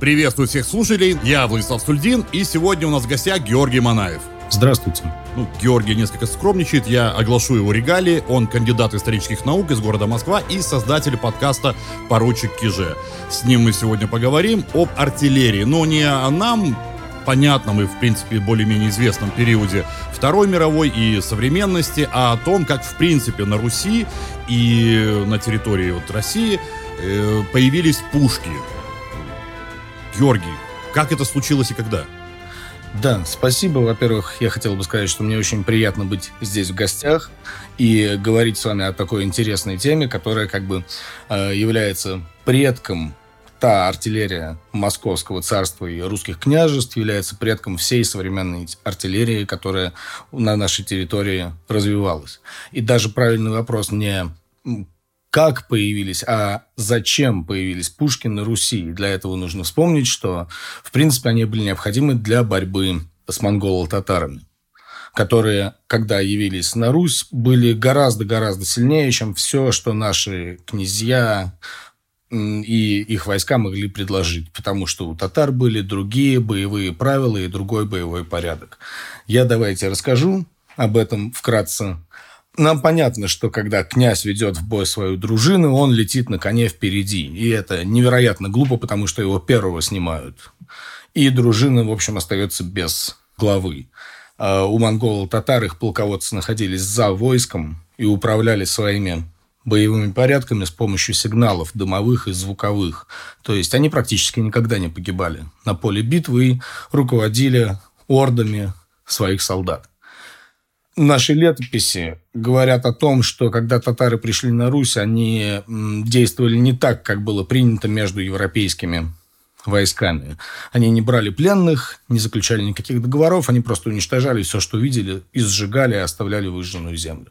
Приветствую всех слушателей, я Владислав Сульдин, и сегодня у нас в гостях Георгий Манаев. Здравствуйте. Ну, Георгий несколько скромничает, я оглашу его регалии. Он кандидат исторических наук из города Москва и создатель подкаста «Поручик Киже». С ним мы сегодня поговорим об артиллерии, но не о нам, понятном и, в принципе, более-менее известном периоде Второй мировой и современности, а о том, как, в принципе, на Руси и на территории вот России э, появились пушки. Георгий, как это случилось и когда? Да, спасибо. Во-первых, я хотел бы сказать, что мне очень приятно быть здесь в гостях и говорить с вами о такой интересной теме, которая как бы э, является предком та артиллерия Московского царства и русских княжеств является предком всей современной артиллерии, которая на нашей территории развивалась. И даже правильный вопрос не как появились, а зачем появились пушки на Руси. Для этого нужно вспомнить, что, в принципе, они были необходимы для борьбы с монголо-татарами которые, когда явились на Русь, были гораздо-гораздо сильнее, чем все, что наши князья и их войска могли предложить, потому что у татар были другие боевые правила и другой боевой порядок. Я давайте расскажу об этом вкратце нам понятно, что когда князь ведет в бой свою дружину, он летит на коне впереди. И это невероятно глупо, потому что его первого снимают. И дружина, в общем, остается без главы. А у монголо-татар их полководцы находились за войском и управляли своими боевыми порядками с помощью сигналов дымовых и звуковых. То есть они практически никогда не погибали на поле битвы и руководили ордами своих солдат. Наши летописи говорят о том, что когда татары пришли на Русь, они действовали не так, как было принято между европейскими войсками. Они не брали пленных, не заключали никаких договоров, они просто уничтожали все, что видели, и сжигали, и оставляли выжженную землю.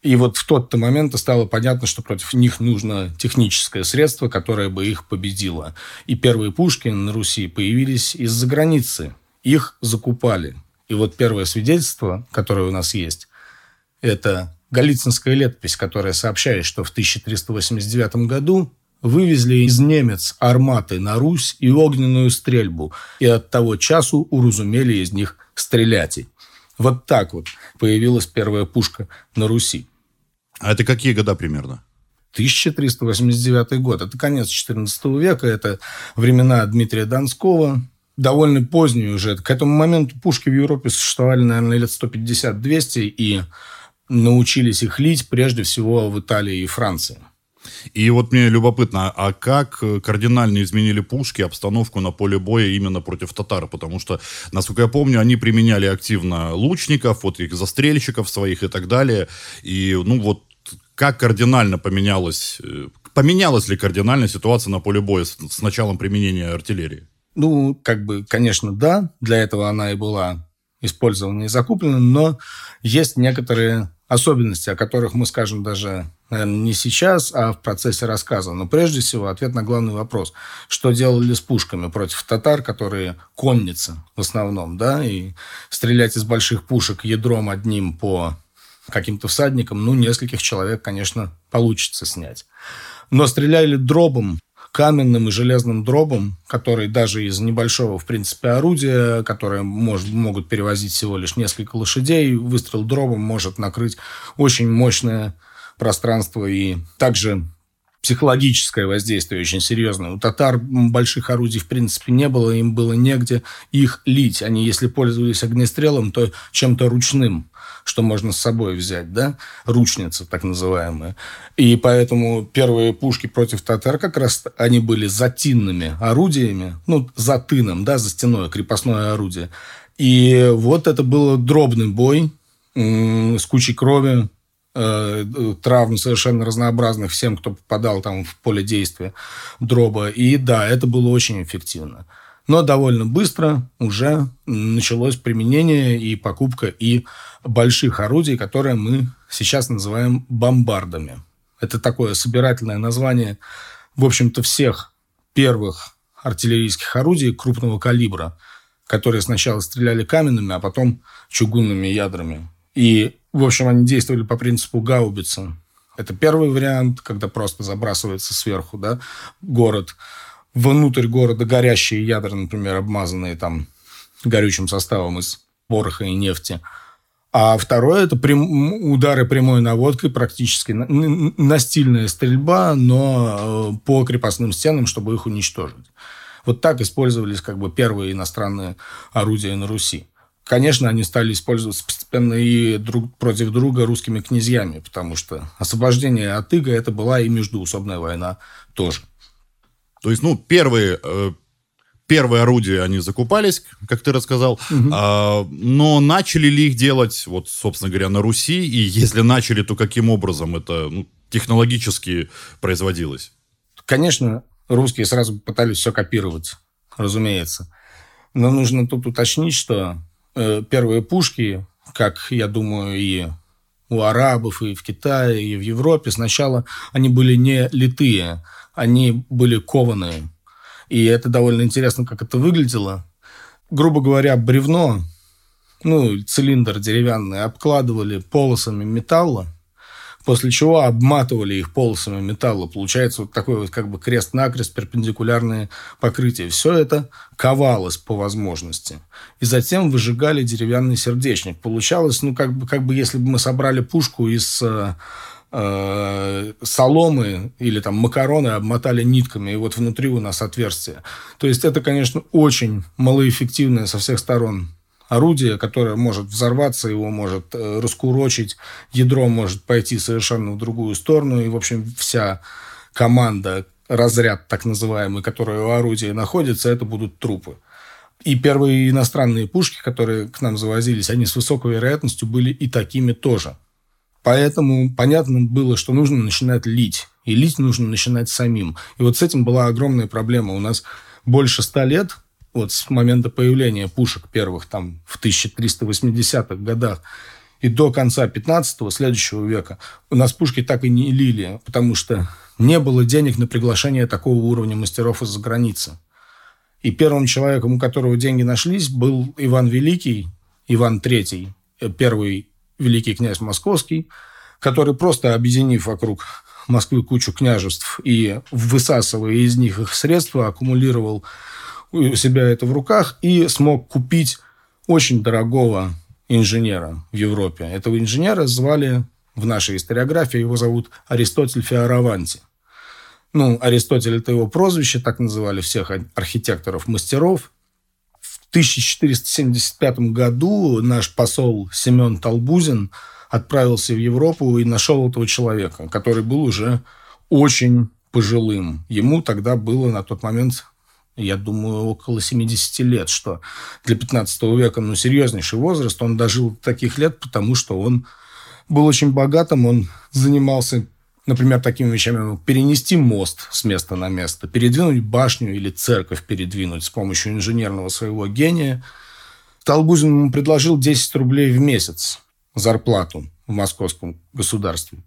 И вот в тот-то момент стало понятно, что против них нужно техническое средство, которое бы их победило. И первые пушки на Руси появились из-за границы. Их закупали. И вот первое свидетельство, которое у нас есть, это Голицынская летопись, которая сообщает, что в 1389 году вывезли из немец арматы на Русь и огненную стрельбу, и от того часу уразумели из них стрелять. Вот так вот появилась первая пушка на Руси. А это какие года примерно? 1389 год. Это конец XIV века, это времена Дмитрия Донского, довольно поздний уже. К этому моменту пушки в Европе существовали, наверное, лет 150-200, и научились их лить прежде всего в Италии и Франции. И вот мне любопытно, а как кардинально изменили пушки обстановку на поле боя именно против татар? Потому что, насколько я помню, они применяли активно лучников, вот их застрельщиков своих и так далее. И, ну вот, как кардинально поменялась, э, поменялась ли кардинально ситуация на поле боя с, с началом применения артиллерии? Ну, как бы, конечно, да, для этого она и была использована и закуплена, но есть некоторые особенности, о которых мы скажем даже, наверное, не сейчас, а в процессе рассказа. Но прежде всего ответ на главный вопрос. Что делали с пушками против татар, которые конница в основном, да, и стрелять из больших пушек ядром одним по каким-то всадникам, ну, нескольких человек, конечно, получится снять. Но стреляли дробом каменным и железным дробом, который даже из небольшого, в принципе, орудия, которое может, могут перевозить всего лишь несколько лошадей, выстрел дробом может накрыть очень мощное пространство и также психологическое воздействие очень серьезное. У татар больших орудий, в принципе, не было, им было негде их лить. Они, если пользовались огнестрелом, то чем-то ручным что можно с собой взять, да, ручницы так называемые. И поэтому первые пушки против татар как раз они были затинными орудиями, ну, за тыном, да, за стеной, крепостное орудие. И вот это был дробный бой с кучей крови, э, травм совершенно разнообразных всем, кто попадал там в поле действия дроба. И да, это было очень эффективно. Но довольно быстро уже началось применение и покупка и больших орудий, которые мы сейчас называем бомбардами. Это такое собирательное название, в общем-то, всех первых артиллерийских орудий крупного калибра, которые сначала стреляли каменными, а потом чугунными ядрами. И, в общем, они действовали по принципу гаубицы. Это первый вариант, когда просто забрасывается сверху да, город. внутрь города горящие ядра, например, обмазанные там горючим составом из пороха и нефти. А второе – это прям, удары прямой наводкой, практически настильная стрельба, но э, по крепостным стенам, чтобы их уничтожить. Вот так использовались как бы первые иностранные орудия на Руси. Конечно, они стали использоваться постепенно и друг против друга русскими князьями, потому что освобождение от Иго – это была и междуусобная война тоже. То есть, ну, первые, э, первые орудия, они закупались, как ты рассказал, угу. а, но начали ли их делать, вот, собственно говоря, на Руси, и если начали, то каким образом это ну, технологически производилось? Конечно, русские сразу пытались все копировать, разумеется. Но нужно тут уточнить, что Э, первые пушки, как, я думаю, и у арабов, и в Китае, и в Европе, сначала они были не литые, они были кованые. И это довольно интересно, как это выглядело. Грубо говоря, бревно, ну, цилиндр деревянный, обкладывали полосами металла, после чего обматывали их полосами металла. Получается вот такой вот как бы крест-накрест, перпендикулярные покрытия. Все это ковалось по возможности. И затем выжигали деревянный сердечник. Получалось, ну, как бы, как бы если бы мы собрали пушку из э, соломы или там макароны обмотали нитками, и вот внутри у нас отверстие. То есть это, конечно, очень малоэффективное со всех сторон орудие, которое может взорваться, его может э, раскурочить, ядро может пойти совершенно в другую сторону, и, в общем, вся команда, разряд так называемый, который у орудия находится, это будут трупы. И первые иностранные пушки, которые к нам завозились, они с высокой вероятностью были и такими тоже. Поэтому понятно было, что нужно начинать лить. И лить нужно начинать самим. И вот с этим была огромная проблема. У нас больше ста лет вот с момента появления пушек первых там в 1380-х годах и до конца 15-го, следующего века, у нас пушки так и не лили, потому что не было денег на приглашение такого уровня мастеров из-за границы. И первым человеком, у которого деньги нашлись, был Иван Великий, Иван III, первый великий князь московский, который просто объединив вокруг Москвы кучу княжеств и высасывая из них их средства, аккумулировал у себя это в руках и смог купить очень дорогого инженера в Европе. Этого инженера звали в нашей историографии, его зовут Аристотель Фиараванти. Ну, Аристотель – это его прозвище, так называли всех архитекторов-мастеров. В 1475 году наш посол Семен Толбузин отправился в Европу и нашел этого человека, который был уже очень пожилым. Ему тогда было на тот момент я думаю, около 70 лет, что для 15 века, ну, серьезнейший возраст. Он дожил таких лет, потому что он был очень богатым, он занимался, например, такими вещами, ну, перенести мост с места на место, передвинуть башню или церковь передвинуть с помощью инженерного своего гения. Толбузин ему предложил 10 рублей в месяц зарплату в московском государстве.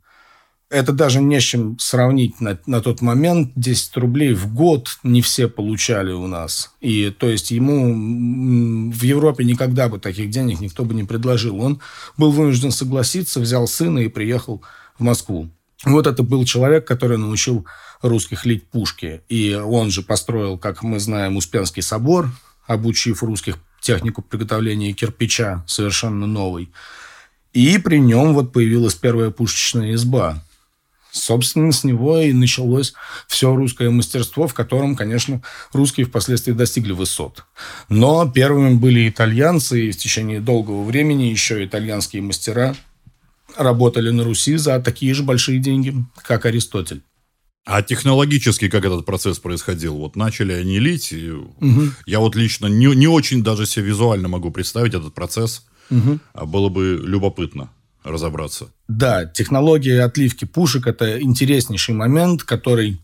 Это даже не с чем сравнить на, на тот момент. 10 рублей в год не все получали у нас. И то есть ему в Европе никогда бы таких денег никто бы не предложил. Он был вынужден согласиться, взял сына и приехал в Москву. Вот это был человек, который научил русских лить пушки. И он же построил, как мы знаем, Успенский собор, обучив русских технику приготовления кирпича совершенно новой. И при нем вот появилась первая пушечная изба. Собственно, с него и началось все русское мастерство, в котором, конечно, русские впоследствии достигли высот. Но первыми были итальянцы, и в течение долгого времени еще итальянские мастера работали на Руси за такие же большие деньги, как Аристотель. А технологически как этот процесс происходил? Вот начали они лить. И угу. Я вот лично не, не очень даже себе визуально могу представить этот процесс. Угу. А было бы любопытно разобраться. Да, технология отливки пушек – это интереснейший момент, который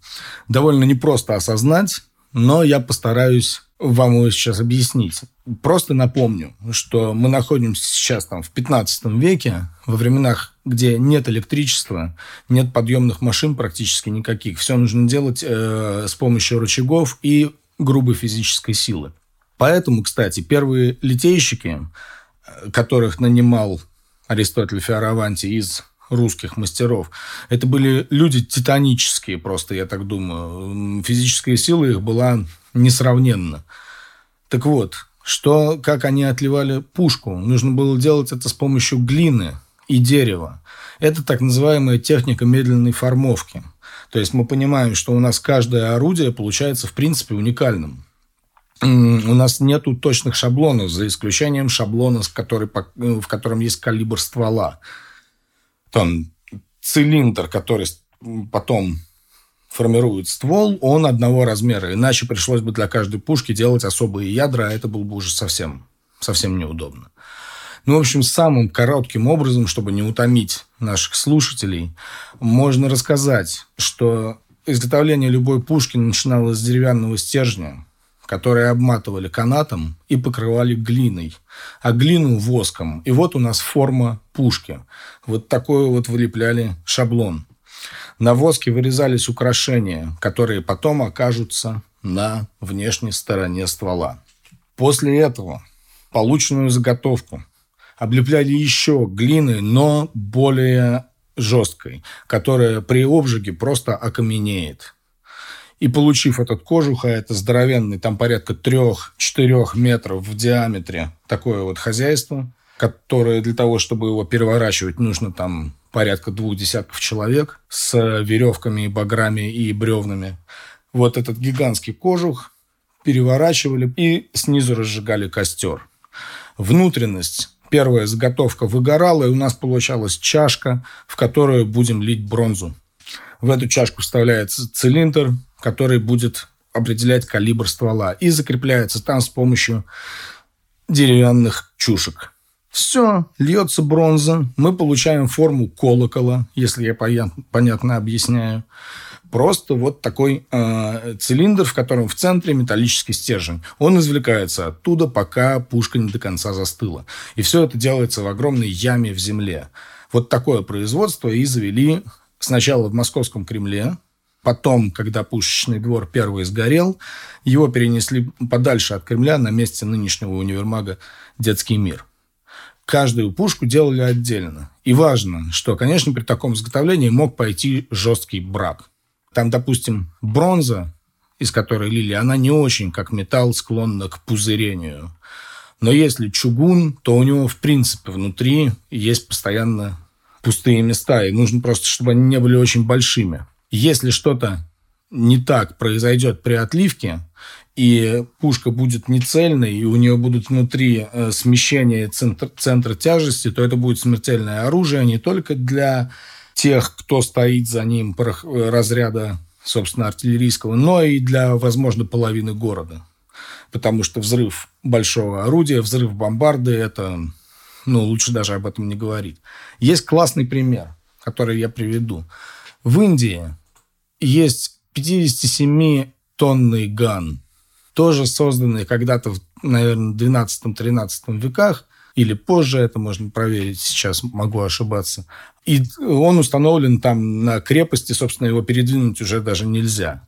довольно непросто осознать, но я постараюсь вам его сейчас объяснить. Просто напомню, что мы находимся сейчас там в 15 веке, во временах, где нет электричества, нет подъемных машин практически никаких. Все нужно делать э, с помощью рычагов и грубой физической силы. Поэтому, кстати, первые литейщики, э, которых нанимал Аристотель Фиараванти из русских мастеров. Это были люди титанические просто, я так думаю. Физическая сила их была несравненна. Так вот, что, как они отливали пушку? Нужно было делать это с помощью глины и дерева. Это так называемая техника медленной формовки. То есть мы понимаем, что у нас каждое орудие получается в принципе уникальным. У нас нету точных шаблонов, за исключением шаблона, который, в котором есть калибр ствола там цилиндр, который потом формирует ствол, он одного размера. Иначе пришлось бы для каждой пушки делать особые ядра, а это было бы уже совсем, совсем неудобно. Ну, в общем, самым коротким образом, чтобы не утомить наших слушателей, можно рассказать, что изготовление любой пушки начиналось с деревянного стержня, которые обматывали канатом и покрывали глиной, а глину воском. И вот у нас форма пушки. Вот такой вот вылепляли шаблон. На воске вырезались украшения, которые потом окажутся на внешней стороне ствола. После этого полученную заготовку облепляли еще глиной, но более жесткой, которая при обжиге просто окаменеет. И получив этот кожух, а это здоровенный, там порядка 3-4 метров в диаметре, такое вот хозяйство, которое для того, чтобы его переворачивать, нужно там порядка двух десятков человек с веревками, баграми и бревнами. Вот этот гигантский кожух переворачивали и снизу разжигали костер. Внутренность первая заготовка выгорала, и у нас получалась чашка, в которую будем лить бронзу. В эту чашку вставляется цилиндр, который будет определять калибр ствола и закрепляется там с помощью деревянных чушек. Все, льется бронза, мы получаем форму колокола, если я понятно объясняю. Просто вот такой э, цилиндр, в котором в центре металлический стержень. Он извлекается оттуда, пока пушка не до конца застыла. И все это делается в огромной яме в земле. Вот такое производство и завели сначала в Московском Кремле, Потом, когда пушечный двор первый сгорел, его перенесли подальше от Кремля на месте нынешнего универмага «Детский мир». Каждую пушку делали отдельно. И важно, что, конечно, при таком изготовлении мог пойти жесткий брак. Там, допустим, бронза, из которой лили, она не очень, как металл, склонна к пузырению. Но если чугун, то у него, в принципе, внутри есть постоянно пустые места, и нужно просто, чтобы они не были очень большими. Если что-то не так произойдет при отливке, и пушка будет нецельной, и у нее будут внутри э, смещения центр, центра тяжести, то это будет смертельное оружие не только для тех, кто стоит за ним э, разряда, собственно, артиллерийского, но и для, возможно, половины города. Потому что взрыв большого орудия, взрыв бомбарды – это, ну, лучше даже об этом не говорить. Есть классный пример, который я приведу. В Индии есть 57-тонный ган, тоже созданный когда-то, в, наверное, 12-13 веках, или позже, это можно проверить, сейчас могу ошибаться. И он установлен там на крепости, собственно, его передвинуть уже даже нельзя.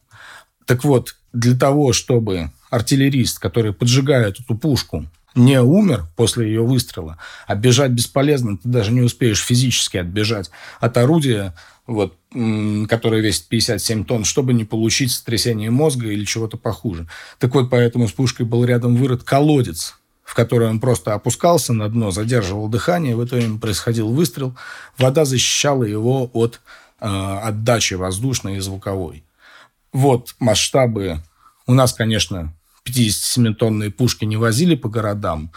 Так вот, для того, чтобы артиллерист, который поджигает эту пушку, не умер после ее выстрела, а бежать бесполезно, ты даже не успеешь физически отбежать от орудия, вот, которое весит 57 тонн, чтобы не получить сотрясение мозга или чего-то похуже. Так вот, поэтому с пушкой был рядом вырыт колодец, в который он просто опускался на дно, задерживал дыхание, в это время происходил выстрел, вода защищала его от э, отдачи воздушной и звуковой. Вот масштабы. У нас, конечно, 57-тонные пушки не возили по городам.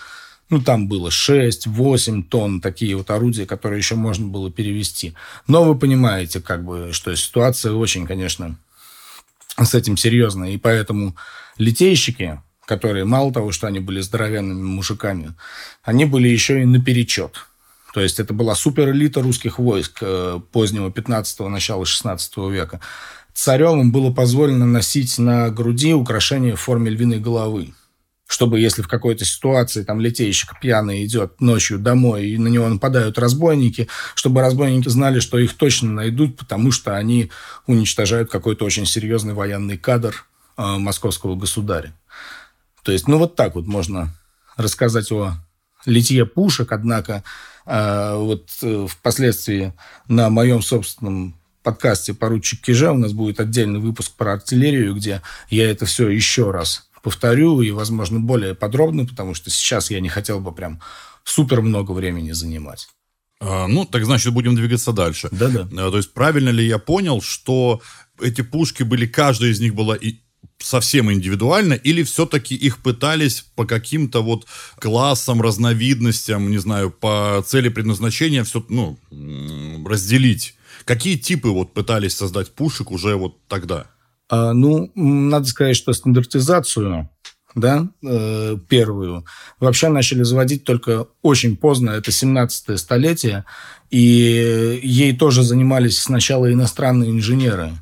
Ну, там было 6-8 тонн, такие вот орудия, которые еще можно было перевести. Но вы понимаете, как бы, что ситуация очень, конечно, с этим серьезная. И поэтому литейщики, которые мало того, что они были здоровенными мужиками, они были еще и наперечет. То есть это была суперэлита русских войск э, позднего 15-го, начала 16 века царем им было позволено носить на груди украшения в форме львиной головы. Чтобы, если в какой-то ситуации там литейщик пьяный идет ночью домой, и на него нападают разбойники, чтобы разбойники знали, что их точно найдут, потому что они уничтожают какой-то очень серьезный военный кадр э, московского государя. То есть, ну вот так вот можно рассказать о литье пушек, однако А, вот э, впоследствии на моем собственном подкасте «Поручик Киже» у нас будет отдельный выпуск про артиллерию, где я это все еще раз повторю и, возможно, более подробно, потому что сейчас я не хотел бы прям супер много времени занимать. А, ну, так значит, будем двигаться дальше. Да-да. А, то есть, правильно ли я понял, что эти пушки были, каждая из них была и совсем индивидуально, или все-таки их пытались по каким-то вот классам, разновидностям, не знаю, по цели предназначения все, ну, разделить? Какие типы вот пытались создать пушек уже вот тогда? А, ну, надо сказать, что стандартизацию да, э, первую, вообще начали заводить только очень поздно, это 17 столетие, и ей тоже занимались сначала иностранные инженеры.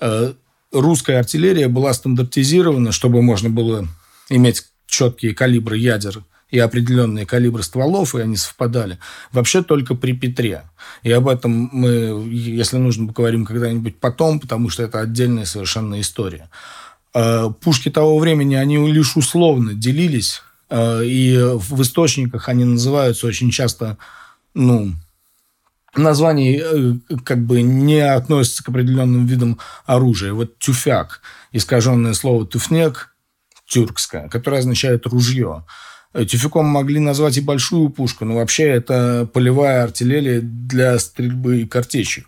Э, русская артиллерия была стандартизирована, чтобы можно было иметь четкие калибры ядер и определенные калибры стволов, и они совпадали, вообще только при Петре. И об этом мы, если нужно, поговорим когда-нибудь потом, потому что это отдельная совершенно история. А, пушки того времени, они лишь условно делились, а, и в источниках они называются очень часто, ну, название э, как бы не относится к определенным видам оружия. Вот тюфяк, искаженное слово туфнек, тюркское, которое означает ружье. Э, тюфяком могли назвать и большую пушку, но вообще это полевая артиллерия для стрельбы картечью.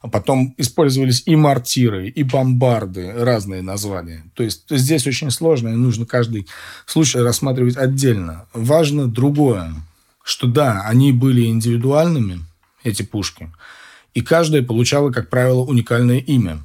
А потом использовались и мортиры, и бомбарды, разные названия. То есть здесь очень сложно, и нужно каждый случай рассматривать отдельно. Важно другое, что да, они были индивидуальными, эти пушки, и каждая получала, как правило, уникальное имя.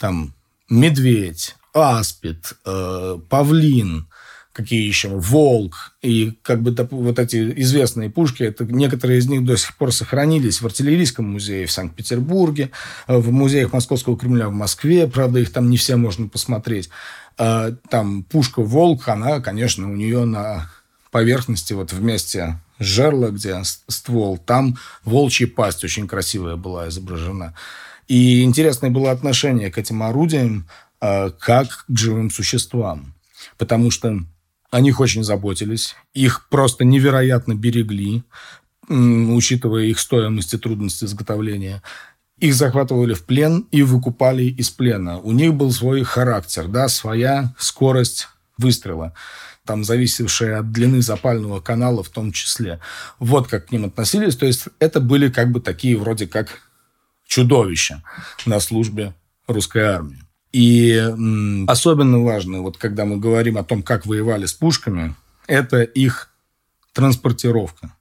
Там медведь, аспид, э, павлин, какие еще, волк, и как бы вот эти известные пушки, это, некоторые из них до сих пор сохранились в артиллерийском музее в Санкт-Петербурге, э, в музеях Московского Кремля в Москве, правда, их там не все можно посмотреть. Э, там пушка «Волк», она, конечно, у нее на поверхности, вот вместе жерла, где ствол, там волчья пасть очень красивая была изображена. И интересное было отношение к этим орудиям э, как к живым существам. Потому что о них очень заботились, их просто невероятно берегли, учитывая их стоимость и трудности изготовления. Их захватывали в плен и выкупали из плена. У них был свой характер, да, своя скорость выстрела, там зависевшая от длины запального канала в том числе. Вот как к ним относились. То есть это были как бы такие вроде как чудовища на службе русской армии. И особенно важно, вот когда мы говорим о том, как воевали с пушками, это их транспортировка.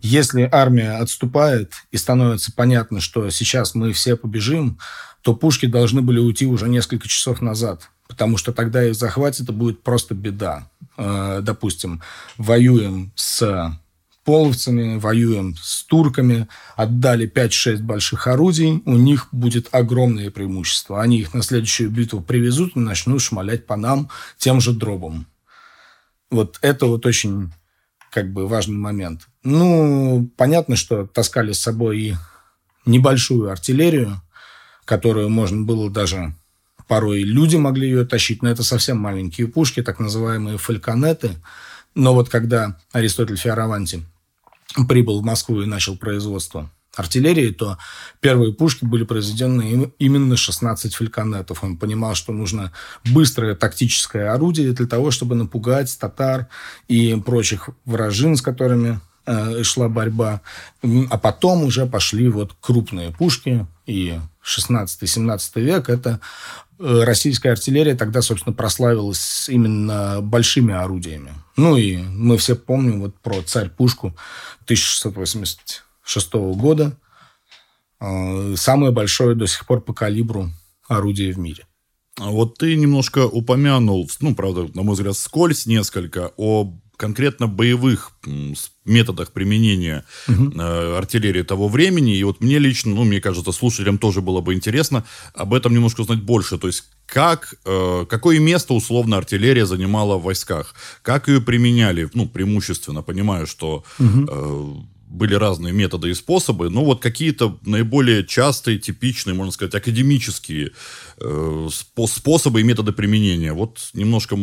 Если армия отступает и становится понятно, что сейчас мы все побежим, то пушки должны были уйти уже несколько часов назад, потому что тогда их захватит, это будет просто беда. Э, допустим, воюем с половцами, воюем с турками, отдали 5-6 больших орудий, у них будет огромное преимущество. Они их на следующую битву привезут и начнут шмалять по нам тем же дробом. Вот это вот очень как бы важный момент. Ну, понятно, что таскали с собой и небольшую артиллерию, которую можно было даже порой люди могли ее тащить, но это совсем маленькие пушки, так называемые фальконеты. Но вот когда Аристотель Фиараванти прибыл в Москву и начал производство артиллерии, то первые пушки были произведены именно 16 фальконетов. Он понимал, что нужно быстрое тактическое орудие для того, чтобы напугать татар и прочих вражин, с которыми э, шла борьба. А потом уже пошли вот крупные пушки, и 16-17 век это Э, российская артиллерия тогда, собственно, прославилась именно большими орудиями. Ну и мы все помним вот про царь-пушку 1686 года. Э, самое большое до сих пор по калибру орудие в мире. А вот ты немножко упомянул, ну, правда, на мой взгляд, скользь несколько, о конкретно боевых методах применения угу. э, артиллерии того времени. И вот мне лично, ну, мне кажется, слушателям тоже было бы интересно об этом немножко узнать больше. То есть, как, э, какое место условно артиллерия занимала в войсках? Как ее применяли? Ну, преимущественно, понимаю, что угу. э, были разные методы и способы, но вот какие-то наиболее частые, типичные, можно сказать, академические э, способы и методы применения. Вот немножко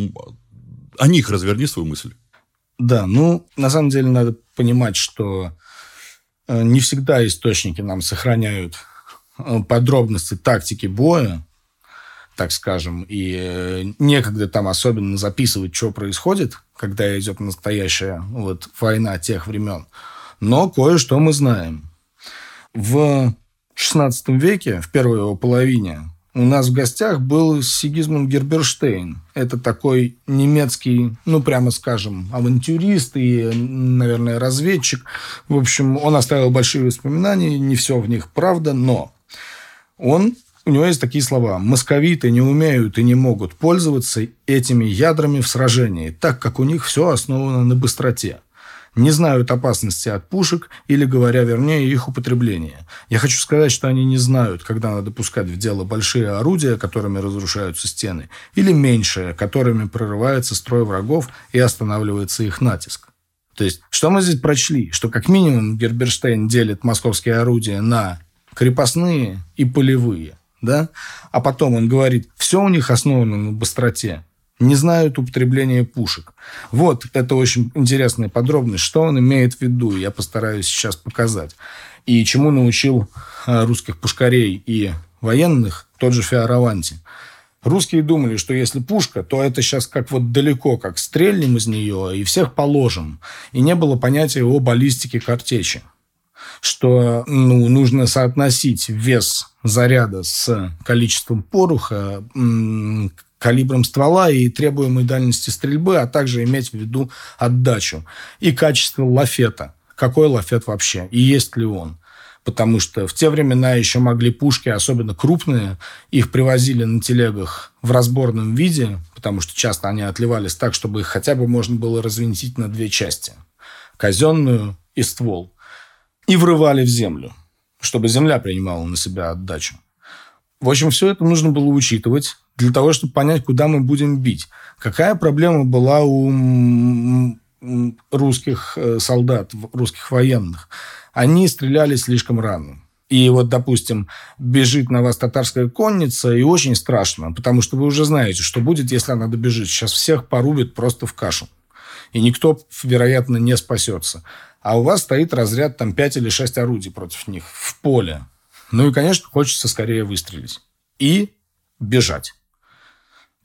о них разверни свою мысль. Да, ну, на самом деле надо понимать, что э, не всегда источники нам сохраняют э, подробности тактики боя, так скажем, и э, некогда там особенно записывать, что происходит, когда идет настоящая вот война тех времен. Но кое-что мы знаем. В XVI веке, в первой его половине, у нас в гостях был Сигизмунд Герберштейн. Это такой немецкий, ну, прямо скажем, авантюрист и, наверное, разведчик. В общем, он оставил большие воспоминания, не все в них правда, но он у него есть такие слова. «Московиты не умеют и не могут пользоваться этими ядрами в сражении, так как у них все основано на быстроте не знают опасности от пушек или, говоря вернее, их употребления. Я хочу сказать, что они не знают, когда надо пускать в дело большие орудия, которыми разрушаются стены, или меньшие, которыми прорывается строй врагов и останавливается их натиск. То есть, что мы здесь прочли? Что как минимум Герберштейн делит московские орудия на крепостные и полевые. Да? А потом он говорит, все у них основано на быстроте не знают употребления пушек. Вот, это очень интересная подробность, что он имеет в виду, я постараюсь сейчас показать. И чему научил а, русских пушкарей и военных тот же Фиараванти. Русские думали, что если пушка, то это сейчас как вот далеко, как стрельнем из нее и всех положим. И не было понятия о баллистике картечи что ну, нужно соотносить вес заряда с количеством пороха, калибром ствола и требуемой дальности стрельбы, а также иметь в виду отдачу и качество лафета. Какой лафет вообще и есть ли он? Потому что в те времена еще могли пушки, особенно крупные, их привозили на телегах в разборном виде, потому что часто они отливались так, чтобы их хотя бы можно было развинтить на две части. Казенную и ствол. И врывали в землю, чтобы земля принимала на себя отдачу. В общем, все это нужно было учитывать для того, чтобы понять, куда мы будем бить. Какая проблема была у русских э, солдат, русских военных? Они стреляли слишком рано. И вот, допустим, бежит на вас татарская конница, и очень страшно, потому что вы уже знаете, что будет, если она добежит. Сейчас всех порубит просто в кашу. И никто, вероятно, не спасется. А у вас стоит разряд там 5 или 6 орудий против них в поле. Ну и, конечно, хочется скорее выстрелить. И бежать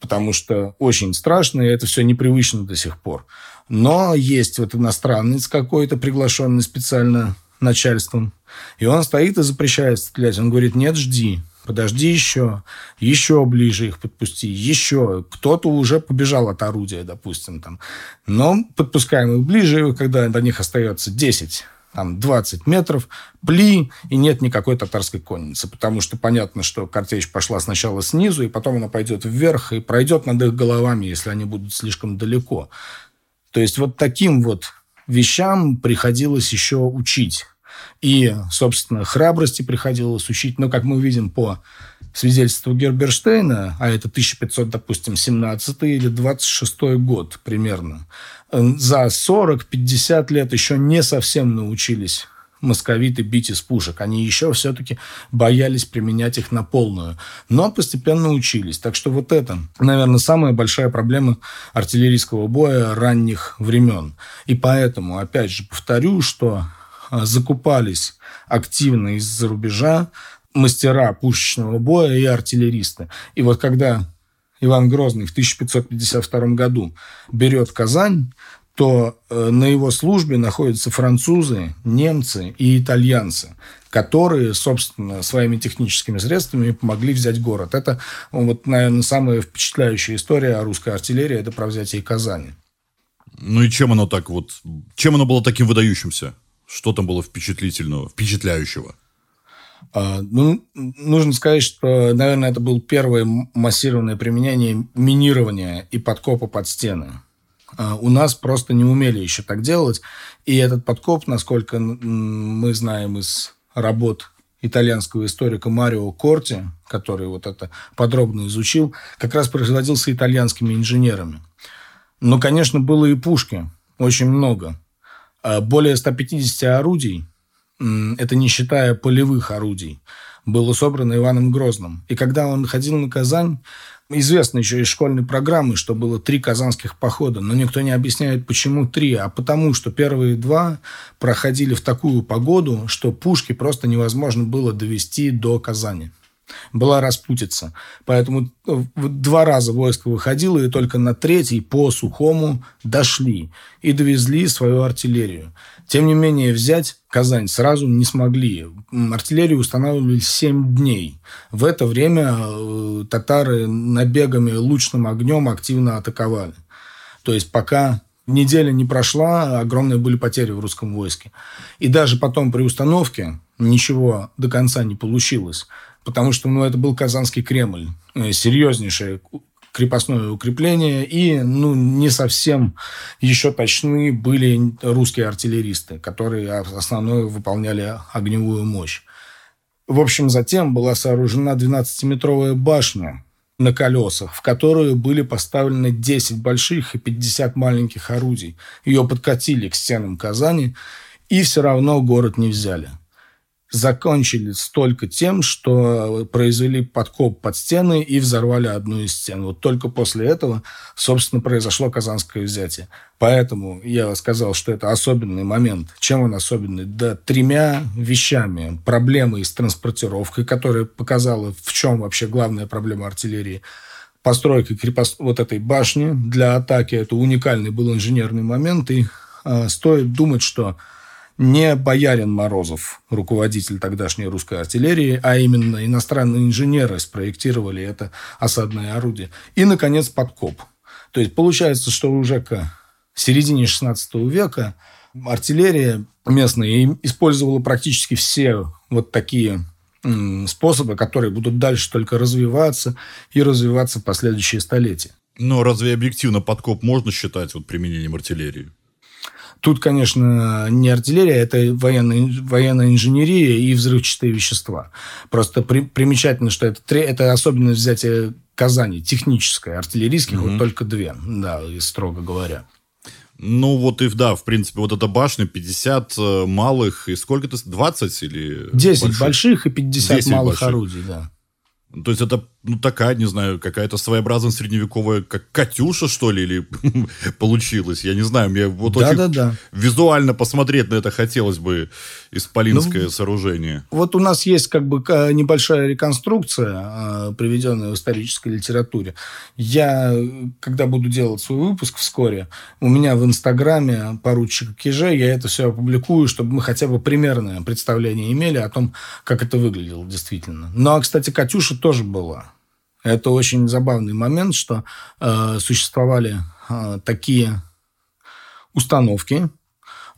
потому что очень страшно, и это все непривычно до сих пор. Но есть вот иностранец какой-то, приглашенный специально начальством, и он стоит и запрещает стрелять. Он говорит, нет, жди, подожди еще, еще ближе их подпусти, еще. Кто-то уже побежал от орудия, допустим, там. Но подпускаем их ближе, когда до них остается 10 там 20 метров, пли, и нет никакой татарской конницы, потому что понятно, что картечь пошла сначала снизу, и потом она пойдет вверх и пройдет над их головами, если они будут слишком далеко. То есть вот таким вот вещам приходилось еще учить. И, собственно, храбрости приходилось учить. Но, как мы видим по свидетельству Герберштейна, а это 1500, допустим, 17 или 26 год примерно, за 40-50 лет еще не совсем научились московиты бить из пушек. Они еще все-таки боялись применять их на полную. Но постепенно учились. Так что вот это, наверное, самая большая проблема артиллерийского боя ранних времен. И поэтому, опять же, повторю, что закупались активно из-за рубежа мастера пушечного боя и артиллеристы. И вот когда Иван Грозный в 1552 году берет Казань, то э, на его службе находятся французы, немцы и итальянцы, которые, собственно, своими техническими средствами помогли взять город. Это, вот, наверное, самая впечатляющая история о русской артиллерии, это про взятие Казани. Ну и чем оно так вот, чем оно было таким выдающимся? Что там было впечатлительного, впечатляющего? А, ну, нужно сказать, что, наверное, это было первое массированное применение минирования и подкопа под стены. А, у нас просто не умели еще так делать. И этот подкоп, насколько мы знаем из работ итальянского историка Марио Корти, который вот это подробно изучил, как раз производился итальянскими инженерами. Но, конечно, было и пушки, очень много. А, более 150 орудий, это не считая полевых орудий, было собрано Иваном Грозным. И когда он ходил на Казань, Известно еще из школьной программы, что было три казанских похода, но никто не объясняет, почему три, а потому, что первые два проходили в такую погоду, что пушки просто невозможно было довести до Казани. Была распутица. Поэтому два раза войско выходило, и только на третий по сухому дошли и довезли свою артиллерию. Тем не менее, взять Казань сразу не смогли. Артиллерию устанавливали 7 дней. В это время э, татары набегами лучным огнем активно атаковали. То есть пока неделя не прошла, огромные были потери в русском войске. И даже потом при установке ничего до конца не получилось. Потому что ну, это был Казанский Кремль. Э, серьезнейшее крепостное укрепление, и ну, не совсем еще точны были русские артиллеристы, которые основную выполняли огневую мощь. В общем, затем была сооружена 12-метровая башня на колесах, в которую были поставлены 10 больших и 50 маленьких орудий. Ее подкатили к стенам Казани, и все равно город не взяли – закончили столько тем, что произвели подкоп под стены и взорвали одну из стен. Вот только после этого, собственно, произошло казанское взятие. Поэтому я сказал, что это особенный момент. Чем он особенный? Да тремя вещами. Проблемой с транспортировкой, которая показала, в чем вообще главная проблема артиллерии. Постройка крепост... вот этой башни для атаки. Это уникальный был инженерный момент. И э, стоит думать, что не боярин Морозов, руководитель тогдашней русской артиллерии, а именно иностранные инженеры спроектировали это осадное орудие. И, наконец, подкоп. То есть получается, что уже к середине XVI века артиллерия местная использовала практически все вот такие способы, которые будут дальше только развиваться и развиваться в последующие столетия. Но разве объективно подкоп можно считать вот применением артиллерии? Тут, конечно, не артиллерия, это военная, военная инженерия и взрывчатые вещества. Просто при, примечательно, что это, это особенность взятия Казани, техническая, артиллерийских угу. вот только две, да, строго говоря. Ну, вот и да, в принципе, вот эта башня, 50 э, малых, и сколько-то, 20 или... 10 больших, больших и 50 малых больших. орудий, да. То есть это, ну, такая, не знаю, какая-то своеобразная средневековая, как Катюша, что ли, или получилось. Я не знаю, мне вот да, очень да, да. визуально посмотреть на это хотелось бы, исполинское ну, сооружение. Вот у нас есть как бы небольшая реконструкция, а, приведенная в исторической литературе. Я, когда буду делать свой выпуск вскоре, у меня в Инстаграме поручика Киже, я это все опубликую, чтобы мы хотя бы примерное представление имели о том, как это выглядело действительно. Ну, а, кстати, Катюша тоже была. Это очень забавный момент, что э, существовали э, такие установки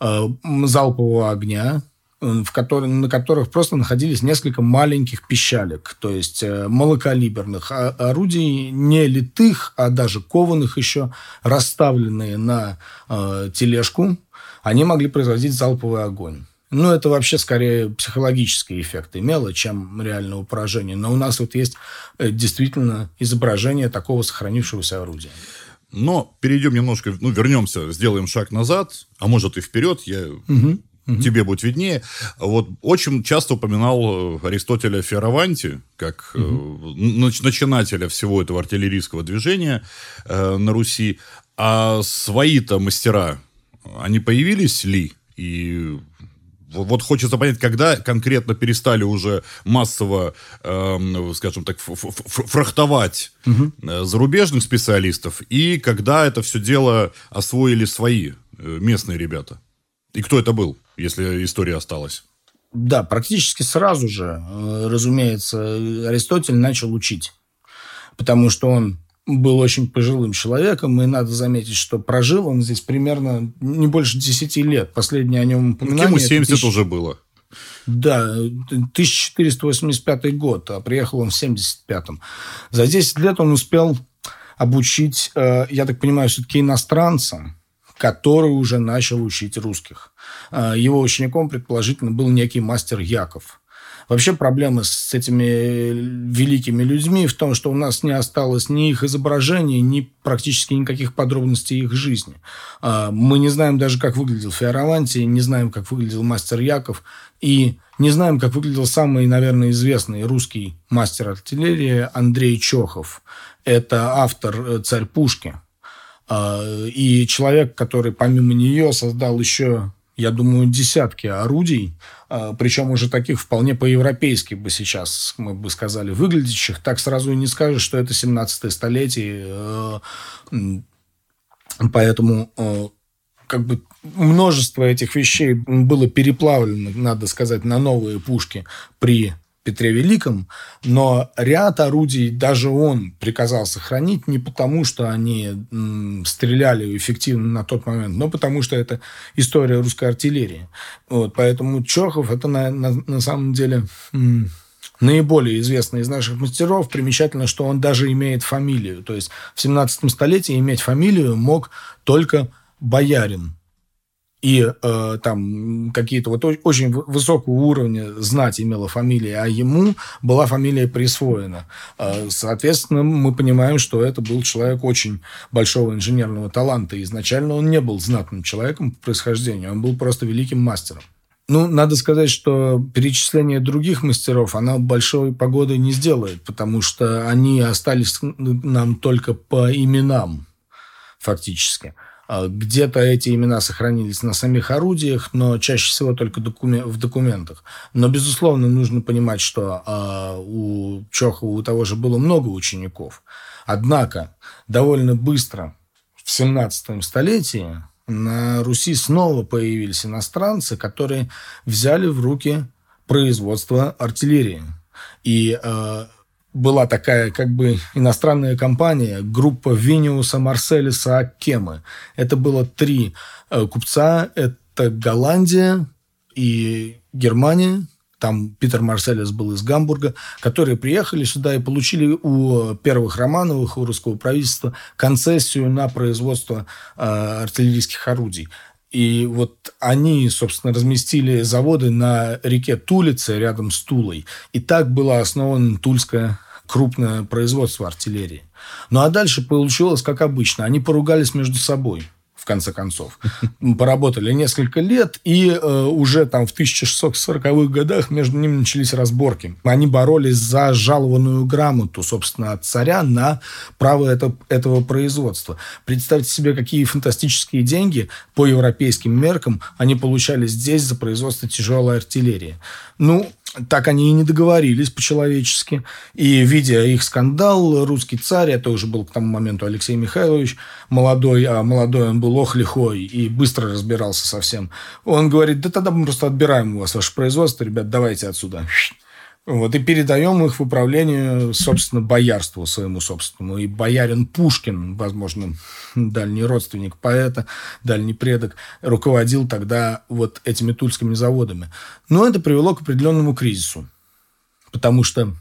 э, залпового огня, э, в который, на которых просто находились несколько маленьких пищалек, то есть э, малокалиберных орудий, не литых, а даже кованых еще, расставленные на э, тележку, они могли производить залповый огонь. Ну, это вообще скорее психологический эффект имело, чем реального поражения. Но у нас вот есть э, действительно изображение такого сохранившегося орудия. Но перейдем немножко, ну, вернемся, сделаем шаг назад, а может и вперед, я угу. Угу. Тебе будет виднее. Вот очень часто упоминал э, Аристотеля Фиараванти как угу. начинателя всего этого артиллерийского движения э, на Руси. А свои-то мастера, они появились ли? И вот хочется понять, когда конкретно перестали уже массово, э, скажем так, фрахтовать угу. зарубежных специалистов, и когда это все дело освоили свои э, местные ребята. И кто это был, если история осталась? Да, практически сразу же, э, разумеется, Аристотель начал учить. Потому что он был очень пожилым человеком, и надо заметить, что прожил он здесь примерно не больше 10 лет. Последнее о нем упоминание... Ему 70 тысяч... уже было. Да, 1485 год, а приехал он в 75-м. За 10 лет он успел обучить, э, я так понимаю, все-таки иностранца, который уже начал учить русских. Э, его учеником, предположительно, был некий мастер Яков. Вообще проблема с этими великими людьми в том, что у нас не осталось ни их изображений, ни практически никаких подробностей их жизни. А, мы не знаем даже, как выглядел Фиораванти, не знаем, как выглядел мастер Яков, и не знаем, как выглядел самый, наверное, известный русский мастер артиллерии Андрей Чохов. Это автор э, «Царь Пушки». А, и человек, который помимо нее создал еще я думаю, десятки орудий, а, причем уже таких вполне по-европейски бы сейчас, мы бы сказали, выглядящих. Так сразу и не скажешь, что это 17 столетие. Э, поэтому э, как бы множество этих вещей было переплавлено, надо сказать, на новые пушки при Петре Великом, но ряд орудий даже он приказал сохранить не потому, что они стреляли эффективно на тот момент, но потому что это история русской артиллерии. Вот, поэтому Чехов это на, на, на самом деле наиболее известный из наших мастеров. Примечательно, что он даже имеет фамилию. То есть в 17 столетии иметь фамилию мог только боярин и э, там какие-то вот очень высокого уровня знать имела фамилия, а ему была фамилия присвоена. Э, соответственно, мы понимаем, что это был человек очень большого инженерного таланта. Изначально он не был знатным человеком по происхождению, он был просто великим мастером. Ну, надо сказать, что перечисление других мастеров, она большой погоды не сделает, потому что они остались нам только по именам, фактически. А, где-то эти имена сохранились на самих орудиях, но чаще всего только в документах. Но, безусловно, нужно понимать, что э, у Чохова у того же было много учеников. Однако довольно быстро, в 17 столетии, на Руси снова появились иностранцы, которые взяли в руки производство артиллерии. И э, была такая как бы иностранная компания, группа Виниуса, Марселиса, Аккемы. Это было три э, купца. Это Голландия и Германия. Там Питер Марселис был из Гамбурга, которые приехали сюда и получили у первых Романовых, у русского правительства концессию на производство э, артиллерийских орудий. И вот они, собственно, разместили заводы на реке Тулице рядом с Тулой. И так была основана Тульская крупное производство артиллерии. Ну а дальше получилось, как обычно. Они поругались между собой в конце концов. Поработали несколько лет, и э, уже там в 1640-х годах между ними начались разборки. Они боролись за жалованную грамоту, собственно, от царя на право это, этого производства. Представьте себе, какие фантастические деньги по европейским меркам они получали здесь за производство тяжелой артиллерии. Ну, так они и не договорились по-человечески. И, видя их скандал, русский царь, это уже был к тому моменту Алексей Михайлович, молодой, а молодой он был ох лихой и быстро разбирался со всем. Он говорит, да тогда мы просто отбираем у вас ваше производство, ребят, давайте отсюда. Вот, и передаем их в управление, собственно, боярству своему собственному. И боярин Пушкин, возможно, дальний родственник поэта, дальний предок, руководил тогда вот этими тульскими заводами. Но это привело к определенному кризису. Потому что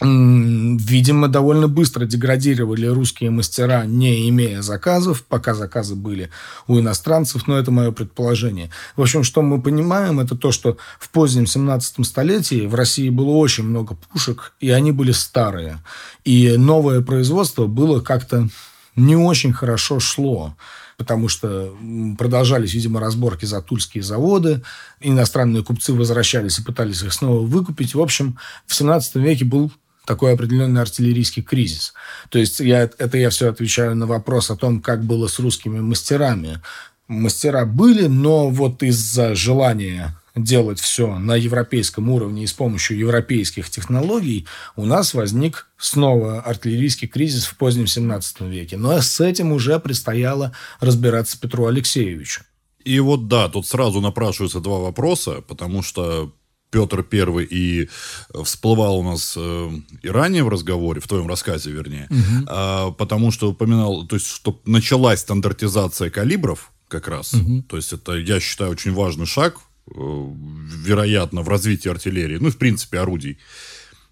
видимо, довольно быстро деградировали русские мастера, не имея заказов, пока заказы были у иностранцев, но это мое предположение. В общем, что мы понимаем, это то, что в позднем 17 столетии в России было очень много пушек, и они были старые. И новое производство было как-то не очень хорошо шло потому что продолжались, видимо, разборки за тульские заводы, иностранные купцы возвращались и пытались их снова выкупить. В общем, в 17 веке был такой определенный артиллерийский кризис. То есть я, это я все отвечаю на вопрос о том, как было с русскими мастерами. Мастера были, но вот из-за желания делать все на европейском уровне и с помощью европейских технологий, у нас возник снова артиллерийский кризис в позднем 17 веке. Но с этим уже предстояло разбираться Петру Алексеевичу. И вот да, тут сразу напрашиваются два вопроса, потому что Петр Первый и э, всплывал у нас э, и ранее в разговоре, в твоем рассказе, вернее, угу. э, потому что упоминал, то есть, что началась стандартизация калибров как раз. Угу. То есть, это, я считаю, очень важный шаг, э, вероятно, в развитии артиллерии, ну, в принципе, орудий.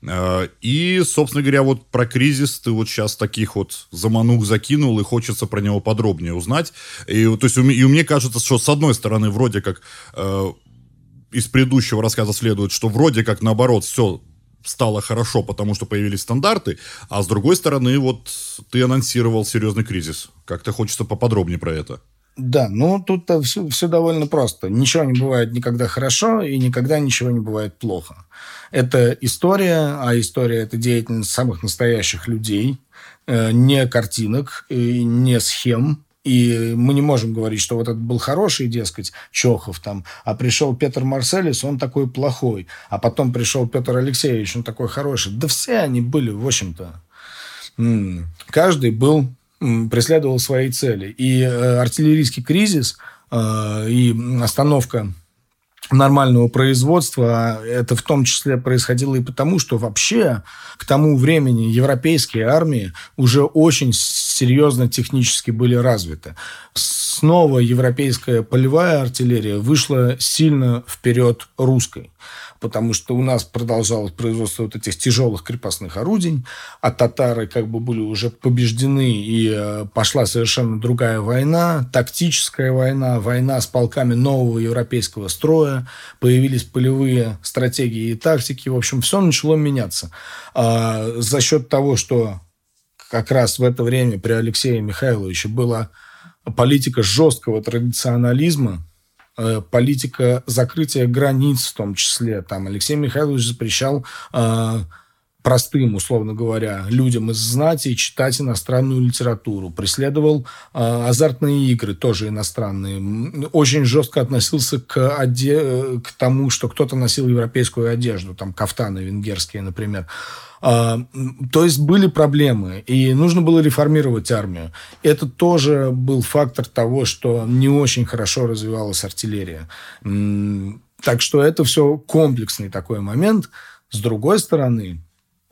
Э, и, собственно говоря, вот про кризис ты вот сейчас таких вот заманух закинул, и хочется про него подробнее узнать. И, то есть, и мне кажется, что с одной стороны, вроде как э, из предыдущего рассказа следует, что вроде как наоборот все стало хорошо, потому что появились стандарты, а с другой стороны, вот ты анонсировал серьезный кризис. Как-то хочется поподробнее про это. Да, ну тут все, все довольно просто. Ничего не бывает никогда хорошо, и никогда ничего не бывает плохо. Это история, а история – это деятельность самых настоящих людей, э, не картинок, не схем, и мы не можем говорить, что вот этот был хороший, дескать, Чохов там, а пришел Петр Марселис, он такой плохой. А потом пришел Петр Алексеевич, он такой хороший. Да все они были, в общем-то. Каждый был, преследовал свои цели. И э, артиллерийский кризис э, и остановка нормального производства. Это в том числе происходило и потому, что вообще к тому времени европейские армии уже очень серьезно технически были развиты. Снова европейская полевая артиллерия вышла сильно вперед русской потому что у нас продолжалось производство вот этих тяжелых крепостных орудий, а татары как бы были уже побеждены, и э, пошла совершенно другая война, тактическая война, война с полками нового европейского строя, появились полевые стратегии и тактики, в общем, все начало меняться. А за счет того, что как раз в это время при Алексее Михайловиче была политика жесткого традиционализма, политика закрытия границ в том числе. Там Алексей Михайлович запрещал э, простым, условно говоря, людям из знати читать иностранную литературу. Преследовал э, азартные игры, тоже иностранные. Очень жестко относился к, оде... к тому, что кто-то носил европейскую одежду, там кафтаны венгерские, например. А, то есть были проблемы, и нужно было реформировать армию. Это тоже был фактор того, что не очень хорошо развивалась артиллерия. Так что это все комплексный такой момент. С другой стороны,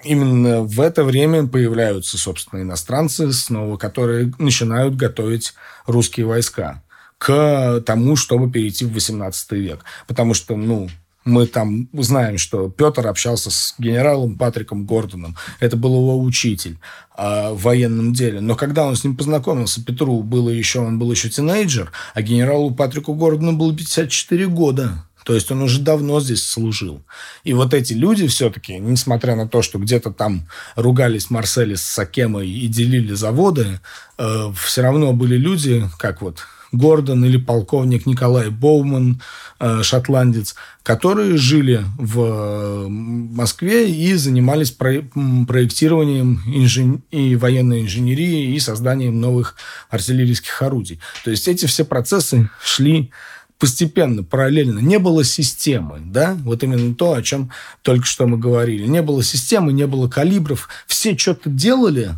именно в это время появляются, собственно, иностранцы снова, которые начинают готовить русские войска к тому, чтобы перейти в 18 век. Потому что, ну, мы там знаем, что Петр общался с генералом Патриком Гордоном. Это был его учитель э, в военном деле. Но когда он с ним познакомился, Петру было еще, он был еще тинейджер, а генералу Патрику Гордону было 54 года. То есть он уже давно здесь служил. И вот эти люди все-таки, несмотря на то, что где-то там ругались Марселис с Сакемой и делили заводы, э, все равно были люди, как вот Гордон или полковник Николай Боуман, э, шотландец, которые жили в Москве и занимались проектированием инжен... и военной инженерии и созданием новых артиллерийских орудий. То есть эти все процессы шли постепенно, параллельно. Не было системы, да, вот именно то, о чем только что мы говорили. Не было системы, не было калибров. Все что-то делали,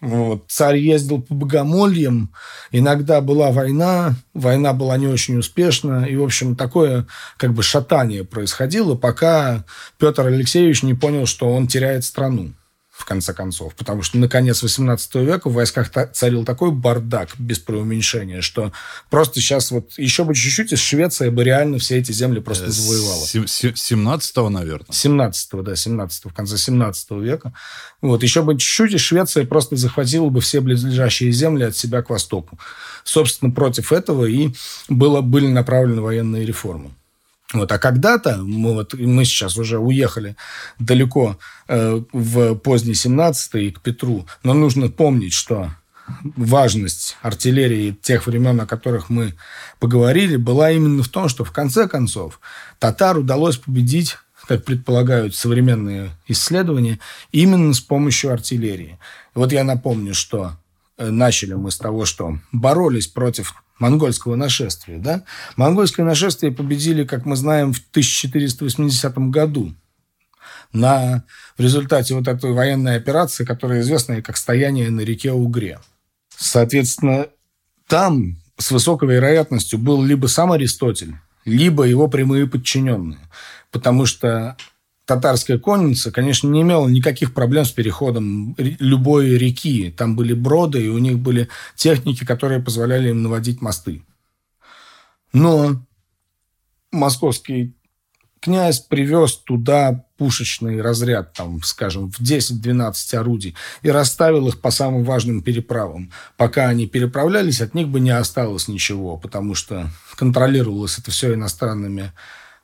вот. Царь ездил по богомольям, иногда была война, война была не очень успешна, и, в общем, такое как бы шатание происходило, пока Петр Алексеевич не понял, что он теряет страну в конце концов. Потому что, наконец, 18 века в войсках царил такой бардак, без преуменьшения, что просто сейчас вот еще бы чуть-чуть, и Швеция бы реально все эти земли просто э, завоевала. 17-го, наверное? 17-го, да, 17 в конце 17 века. Вот, еще бы чуть-чуть, и Швеция просто захватила бы все близлежащие земли от себя к востоку. Собственно, против этого и было, были направлены военные реформы. Вот. А когда-то, мы, вот, мы сейчас уже уехали далеко э, в поздний 17 к Петру, но нужно помнить, что важность артиллерии тех времен, о которых мы поговорили, была именно в том, что в конце концов татар удалось победить как предполагают современные исследования, именно с помощью артиллерии. вот я напомню, что начали мы с того, что боролись против монгольского нашествия. Да? Монгольское нашествие победили, как мы знаем, в 1480 году на, в результате вот этой военной операции, которая известна как «Стояние на реке Угре». Соответственно, там с высокой вероятностью был либо сам Аристотель, либо его прямые подчиненные. Потому что татарская конница, конечно, не имела никаких проблем с переходом любой реки. Там были броды, и у них были техники, которые позволяли им наводить мосты. Но московский князь привез туда пушечный разряд, там, скажем, в 10-12 орудий, и расставил их по самым важным переправам. Пока они переправлялись, от них бы не осталось ничего, потому что контролировалось это все иностранными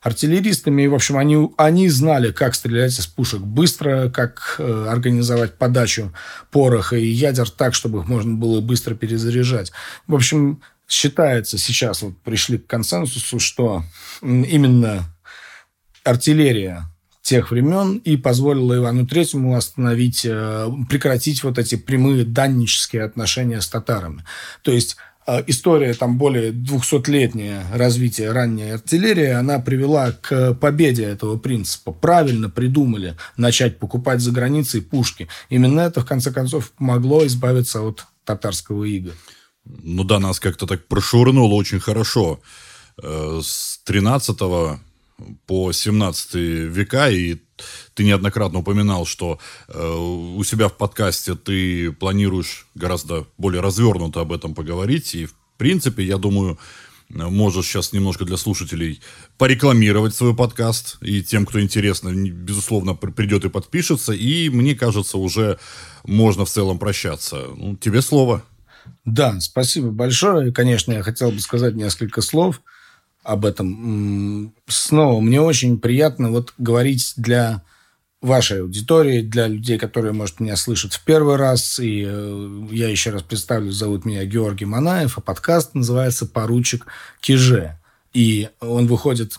артиллеристами. И, в общем, они, они знали, как стрелять из пушек быстро, как э, организовать подачу пороха и ядер так, чтобы их можно было быстро перезаряжать. В общем, считается сейчас, вот пришли к консенсусу, что именно артиллерия тех времен и позволила Ивану Третьему остановить, э, прекратить вот эти прямые даннические отношения с татарами. То есть история там более 200-летнее развитие ранней артиллерии, она привела к победе этого принципа. Правильно придумали начать покупать за границей пушки. Именно это, в конце концов, помогло избавиться от татарского ига. Ну да, нас как-то так прошурнуло очень хорошо. Э, с 13 по 17 века, и ты неоднократно упоминал, что э, у себя в подкасте ты планируешь гораздо более развернуто об этом поговорить, и в принципе, я думаю, можешь сейчас немножко для слушателей порекламировать свой подкаст, и тем, кто интересно, безусловно, придет и подпишется, и мне кажется, уже можно в целом прощаться. Ну, тебе слово. Да, спасибо большое. Конечно, я хотел бы сказать несколько слов – об этом. Снова, мне очень приятно вот говорить для вашей аудитории, для людей, которые, может, меня слышат в первый раз. И э, я еще раз представлю, зовут меня Георгий Манаев, а подкаст называется «Поручик Киже». И он выходит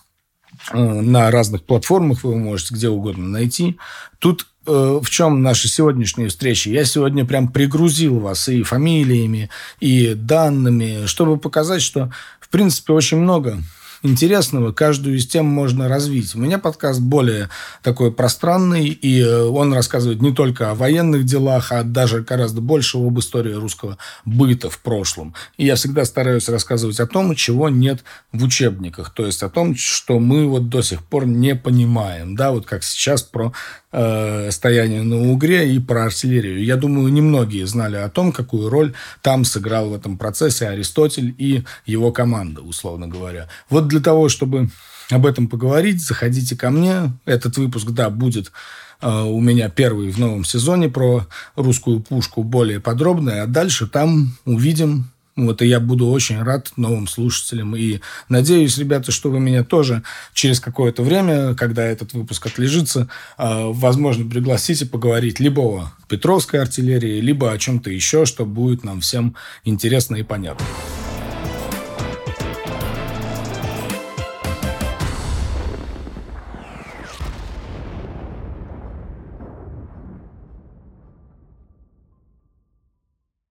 э, на разных платформах, вы можете где угодно найти. Тут э, в чем наши сегодняшние встречи? Я сегодня прям пригрузил вас и фамилиями, и данными, чтобы показать, что, в принципе, очень много интересного, каждую из тем можно развить. У меня подкаст более такой пространный, и э, он рассказывает не только о военных делах, а даже гораздо больше об истории русского быта в прошлом. И я всегда стараюсь рассказывать о том, чего нет в учебниках, то есть о том, что мы вот до сих пор не понимаем, да, вот как сейчас про э, стояние на Угре и про артиллерию. Я думаю, немногие знали о том, какую роль там сыграл в этом процессе Аристотель и его команда, условно говоря. Вот для того, чтобы об этом поговорить, заходите ко мне. Этот выпуск, да, будет э, у меня первый в новом сезоне про русскую пушку более подробный, а дальше там увидим вот, и я буду очень рад новым слушателям. И надеюсь, ребята, что вы меня тоже через какое-то время, когда этот выпуск отлежится, а, возможно, пригласите поговорить либо о Петровской артиллерии, либо о чем-то еще, что будет нам всем интересно и понятно.